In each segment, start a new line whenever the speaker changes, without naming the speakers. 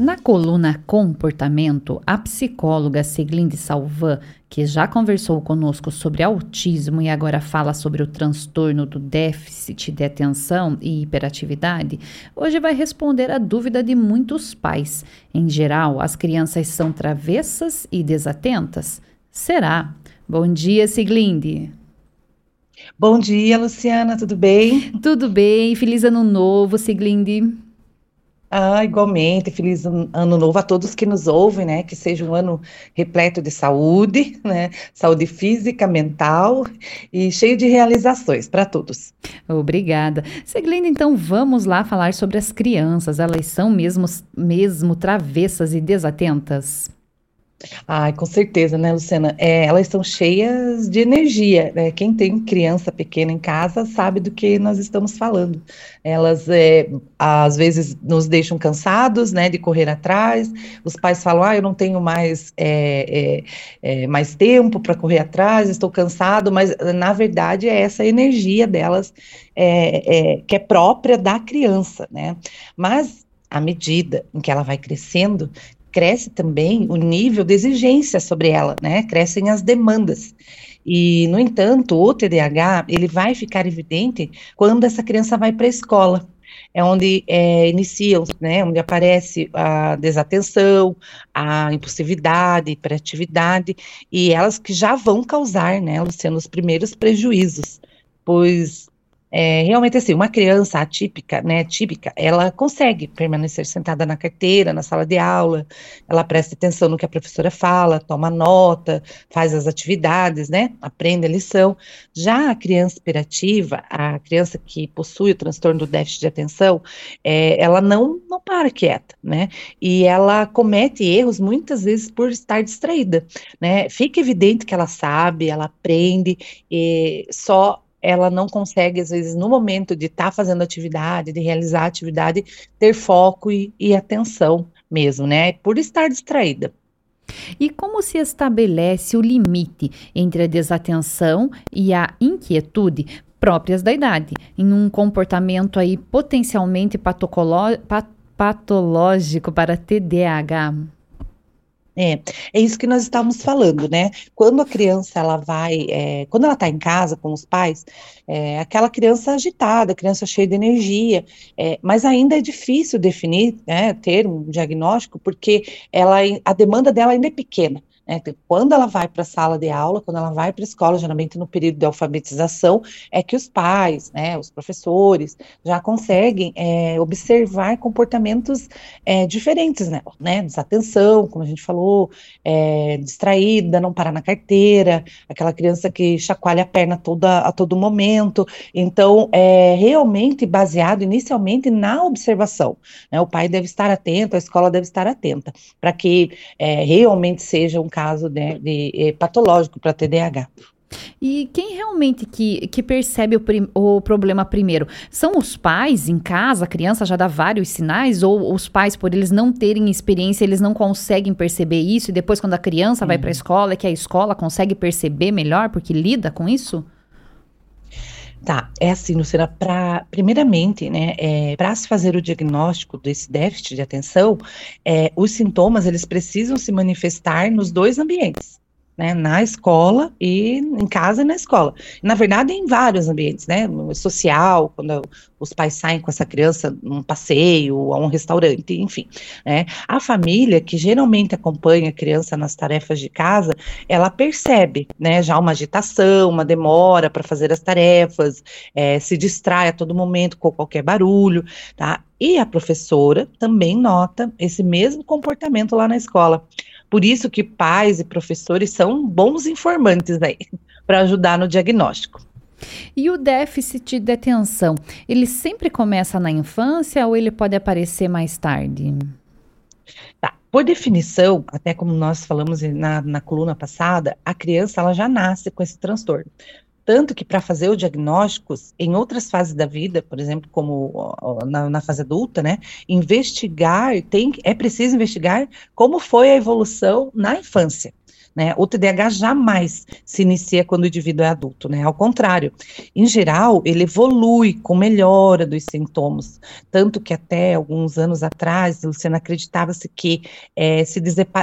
Na coluna Comportamento, a psicóloga Siglinde Salvan, que já conversou conosco sobre autismo e agora fala sobre o transtorno do déficit de atenção e hiperatividade, hoje vai responder a dúvida de muitos pais. Em geral, as crianças são travessas e desatentas? Será? Bom dia, Siglinde.
Bom dia, Luciana, tudo bem?
Tudo bem, feliz ano novo, Siglinde.
Ah, igualmente, feliz ano novo a todos que nos ouvem, né? Que seja um ano repleto de saúde, né? Saúde física, mental e cheio de realizações para todos.
Obrigada. Seguindo, então, vamos lá falar sobre as crianças. Elas são mesmo, mesmo travessas e desatentas?
Ai, com certeza, né, Luciana? É, elas estão cheias de energia. Né? Quem tem criança pequena em casa sabe do que nós estamos falando. Elas, é, às vezes, nos deixam cansados, né, de correr atrás. Os pais falam, ah, eu não tenho mais, é, é, é mais tempo para correr atrás, estou cansado. Mas, na verdade, é essa energia delas é, que é própria da criança, né? Mas à medida em que ela vai crescendo, cresce também o nível de exigência sobre ela, né? Crescem as demandas. E, no entanto, o TDAH, ele vai ficar evidente quando essa criança vai para a escola. É onde é, iniciam, né, onde aparece a desatenção, a impulsividade, hiperatividade, e elas que já vão causar, né, Luciano, os primeiros prejuízos, pois é, realmente assim, uma criança atípica, né, típica, ela consegue permanecer sentada na carteira, na sala de aula, ela presta atenção no que a professora fala, toma nota, faz as atividades, né, aprende a lição. Já a criança hiperativa, a criança que possui o transtorno do déficit de atenção, é, ela não, não para quieta, né, e ela comete erros muitas vezes por estar distraída, né, fica evidente que ela sabe, ela aprende, e só ela não consegue, às vezes, no momento de estar tá fazendo atividade, de realizar atividade, ter foco e, e atenção mesmo, né? Por estar distraída.
E como se estabelece o limite entre a desatenção e a inquietude próprias da idade, em um comportamento aí potencialmente patológico para TDAH?
É, é isso que nós estávamos falando, né? Quando a criança ela vai, é, quando ela está em casa com os pais, é, aquela criança agitada, criança cheia de energia, é, mas ainda é difícil definir, né, ter um diagnóstico, porque ela, a demanda dela ainda é pequena. Né? Quando ela vai para a sala de aula, quando ela vai para a escola, geralmente no período de alfabetização, é que os pais, né, os professores, já conseguem é, observar comportamentos é, diferentes nela, né? Desatenção, como a gente falou, é, distraída, não parar na carteira, aquela criança que chacoalha a perna toda, a todo momento. Então, é realmente baseado inicialmente na observação. Né? O pai deve estar atento, a escola deve estar atenta, para que é, realmente seja um caso né, de, de, patológico para TDAH.
E quem realmente que, que percebe o, prim, o, problema primeiro? São os pais em casa? A criança já dá vários sinais? Ou os pais, por eles não terem experiência, eles não conseguem perceber isso? E depois, quando a criança vai para a escola, é que a escola consegue perceber melhor porque lida com isso?
Tá, é assim, Luciana, pra, primeiramente, né, é, para se fazer o diagnóstico desse déficit de atenção, é, os sintomas, eles precisam se manifestar nos dois ambientes né, na escola e em casa e na escola. Na verdade, em vários ambientes, né, social, quando os pais saem com essa criança num passeio, a um restaurante, enfim. Né. A família, que geralmente acompanha a criança nas tarefas de casa, ela percebe, né, já uma agitação, uma demora para fazer as tarefas, é, se distrai a todo momento com qualquer barulho, tá? E a professora também nota esse mesmo comportamento lá na escola. Por isso que pais e professores são bons informantes aí para ajudar no diagnóstico.
E o déficit de atenção, ele sempre começa na infância ou ele pode aparecer mais tarde?
Tá. Por definição, até como nós falamos na, na coluna passada, a criança ela já nasce com esse transtorno. Tanto que para fazer o diagnóstico em outras fases da vida, por exemplo, como na, na, fase adulta, né, investigar, tem, é preciso investigar como foi a evolução na infância. Né? O TDAH jamais se inicia quando o indivíduo é adulto, né? Ao contrário, em geral, ele evolui com melhora dos sintomas, tanto que até alguns anos atrás, Luciana, acreditava-se que é, se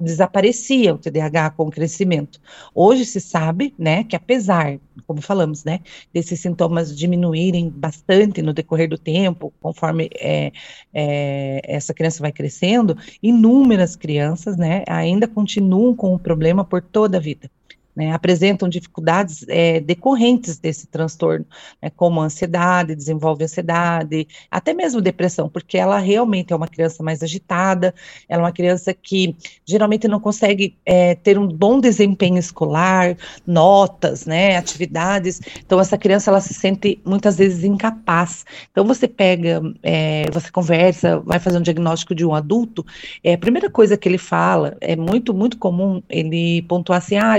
desaparecia o TDAH com o crescimento. Hoje se sabe, né, que apesar, como falamos, né, desses sintomas diminuírem bastante no decorrer do tempo, conforme é, é, essa criança vai crescendo, inúmeras crianças, né, ainda continuam com o problema por toda a vida né, apresentam dificuldades é, decorrentes desse transtorno, né, como ansiedade, desenvolve ansiedade, até mesmo depressão, porque ela realmente é uma criança mais agitada, ela é uma criança que geralmente não consegue é, ter um bom desempenho escolar, notas, né, atividades, então essa criança ela se sente muitas vezes incapaz. Então você pega, é, você conversa, vai fazer um diagnóstico de um adulto, é, a primeira coisa que ele fala, é muito, muito comum ele pontuar assim, ah,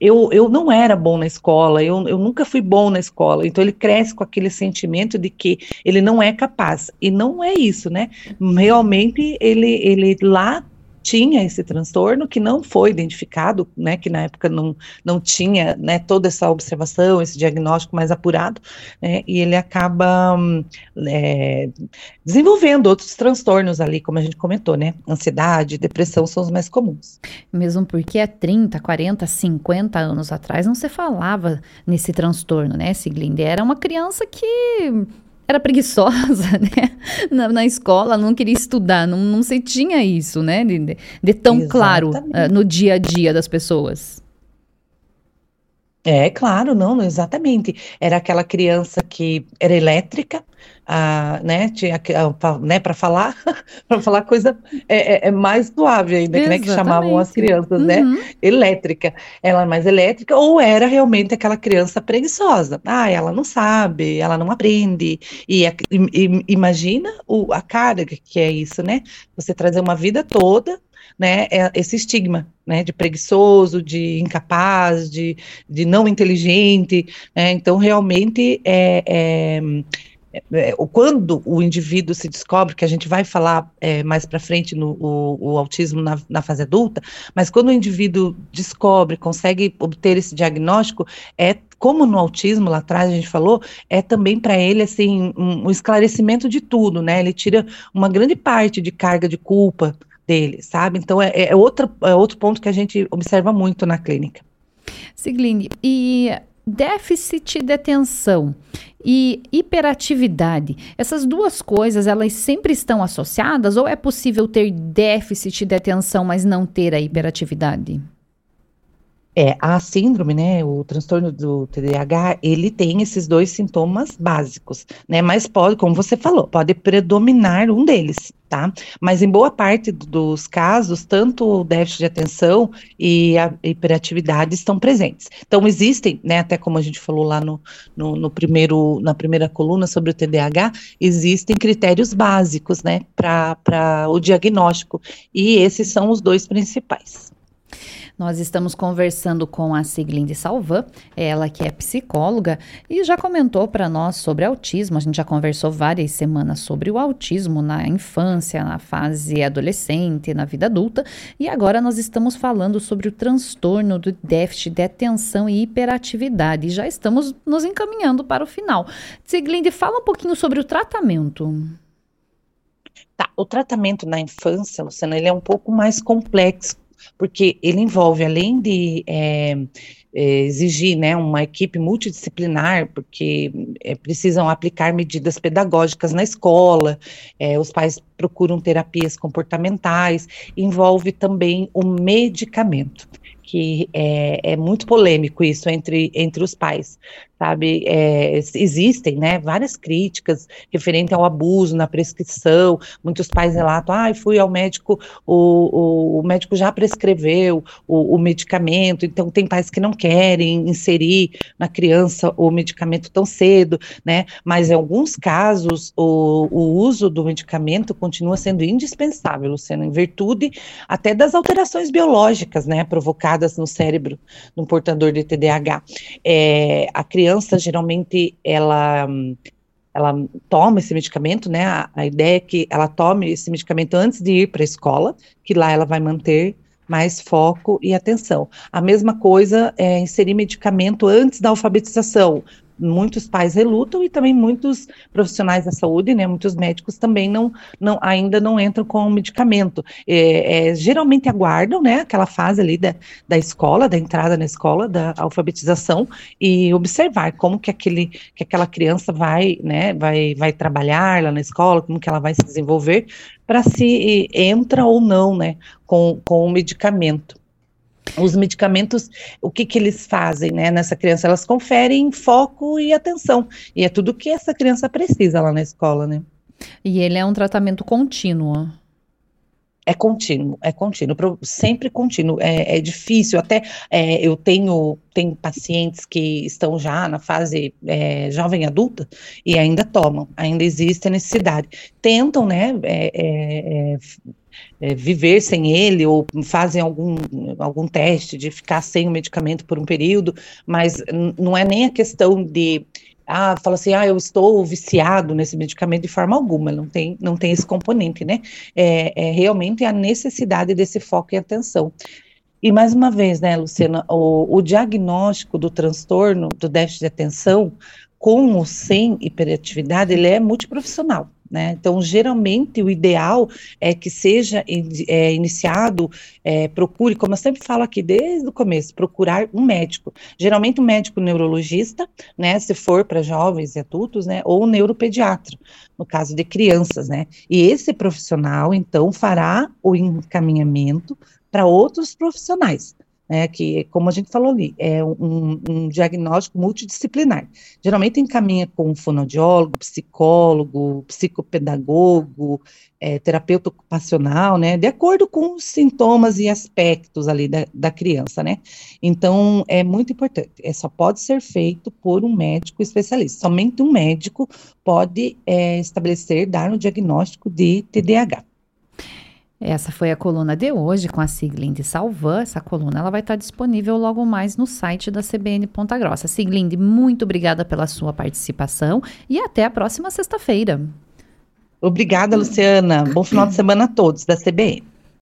eu, eu não era bom na escola, eu, eu nunca fui bom na escola. Então ele cresce com aquele sentimento de que ele não é capaz. E não é isso, né? Realmente ele, ele lá tinha esse transtorno que não foi identificado, né, que na época não, não tinha, né, toda essa observação, esse diagnóstico mais apurado, né, e ele acaba é, desenvolvendo outros transtornos ali, como a gente comentou, né, ansiedade, depressão são os mais comuns.
Mesmo porque há 30, 40, 50 anos atrás não se falava nesse transtorno, né, Siglinde? Era uma criança que era preguiçosa, né? Na, na, escola, não queria estudar, não, não se tinha isso, né? De, de, tão Exatamente. claro uh, no dia a dia das pessoas.
É, claro, não, exatamente. Era aquela criança que era elétrica, ah, né, tinha, ah, né, para falar, para falar coisa é, é, é, mais suave ainda, né, que chamavam as crianças, né, uhum. né, elétrica. Ela é mais elétrica ou era realmente aquela criança preguiçosa. Ah, ela não sabe, ela não aprende. E, e, e imagina o, a carga que é isso, né? Você trazer uma vida toda né, é esse estigma, né, de preguiçoso, de incapaz, de, de não inteligente, né, então realmente é, é é, é quando o indivíduo se descobre, que a gente vai falar é, mais para frente no o, o autismo na, na, fase adulta, mas quando o indivíduo descobre, consegue obter esse diagnóstico, é como no autismo lá atrás a gente falou, é também para ele assim um, um, esclarecimento de tudo, né? Ele tira uma grande parte de carga de culpa dele, sabe? Então é, é, outra, é outro ponto que a gente observa muito na clínica.
Sigline, e déficit de atenção e hiperatividade, essas duas coisas, elas sempre estão associadas ou é possível ter déficit de atenção, mas não ter a hiperatividade?
É, a síndrome, né, o transtorno do TDAH, ele tem esses dois sintomas básicos, né, mas pode, como você falou, pode predominar um deles, tá? Mas em boa parte dos casos, tanto o déficit de atenção e a hiperatividade estão presentes. Então, existem, né, até como a gente falou lá no, no, no primeiro, na primeira coluna sobre o TDAH, existem critérios básicos, né, para o diagnóstico, e esses são os dois principais.
Nós estamos conversando com a Siglinde Salvan, ela que é psicóloga e já comentou para nós sobre autismo. A gente já conversou várias semanas sobre o autismo na infância, na fase adolescente, na vida adulta, e agora nós estamos falando sobre o transtorno do déficit de atenção e hiperatividade. E já estamos nos encaminhando para o final. Siglinde, fala um pouquinho sobre o tratamento.
Tá, o tratamento na infância, Luciana, ele é um pouco mais complexo porque ele envolve, além de é, é, exigir né, uma equipe multidisciplinar, porque é, precisam aplicar medidas pedagógicas na escola, é, os pais procuram terapias comportamentais, envolve também o medicamento que é, é, muito polêmico isso entre, entre os pais, sabe? É, existem, né, várias críticas referente ao abuso na prescrição, muitos pais relatam, ah, fui ao médico, o, o, o médico já prescreveu o, o, medicamento, então tem pais que não querem inserir na criança o medicamento tão cedo, né, mas em alguns casos o, o uso do medicamento continua sendo indispensável, Luciano, em virtude até das alterações biológicas, né, provocadas no cérebro do portador de TDAH. É, a criança criança geralmente ela ela toma esse medicamento, né? A, a, ideia é que ela tome esse medicamento antes de ir para a escola, que lá ela vai manter mais foco e atenção. A mesma coisa é inserir medicamento antes da alfabetização, muitos pais relutam e também muitos profissionais da saúde, né, muitos médicos também não, não ainda não entram com o medicamento. É, é, geralmente aguardam, né, aquela fase ali da, da escola, da entrada na escola, da alfabetização e observar como que aquele que aquela criança vai, né, vai vai trabalhar lá na escola, como que ela vai se desenvolver para se entra ou não, né, com, com o medicamento os medicamentos, o que, que eles fazem né, nessa criança? Elas conferem foco e atenção. E é tudo que essa criança precisa lá na escola, né?
E ele é um tratamento contínuo.
É contínuo, é contínuo, sempre contínuo. É, é difícil, até é, eu tenho, tenho pacientes que estão já na fase é, jovem adulta e ainda tomam, ainda existe a necessidade. Tentam, né, é, é, é é, viver sem ele ou fazem algum, algum teste de ficar sem o medicamento por um período, mas não é nem a questão de ah, fala assim, ah, eu estou viciado nesse medicamento de forma alguma, não tem, não tem esse componente, né? É, é realmente a necessidade desse foco e atenção. E mais uma vez, né, Luciana, o, o diagnóstico do transtorno do déficit de atenção, com ou sem hiperatividade, ele é multiprofissional. Né? Então, geralmente, o ideal é que seja é, iniciado, é, procure, como eu sempre falo aqui desde o começo, procurar um médico. Geralmente, um médico neurologista, né, se for para jovens e adultos, né, ou um neuropediatra, no caso de crianças, né. E esse profissional, então, fará o encaminhamento para outros profissionais né, que, como a gente falou ali, é um, um, diagnóstico multidisciplinar. Geralmente encaminha com fonoaudiólogo, psicólogo, psicopedagogo, é, terapeuta ocupacional, né, de acordo com os sintomas e aspectos ali da, da criança, né. Então, é muito importante, é, só pode ser feito por um médico especialista. Somente um médico pode é, estabelecer, dar um diagnóstico de TDAH.
Essa foi a coluna de hoje com a Siglinde Salvan. Essa coluna ela vai estar disponível logo mais no site da CBN Ponta Grossa. Siglinde, muito obrigada pela sua participação e até a próxima sexta-feira.
Obrigada, Luciana. Bom final de semana a todos da CBN.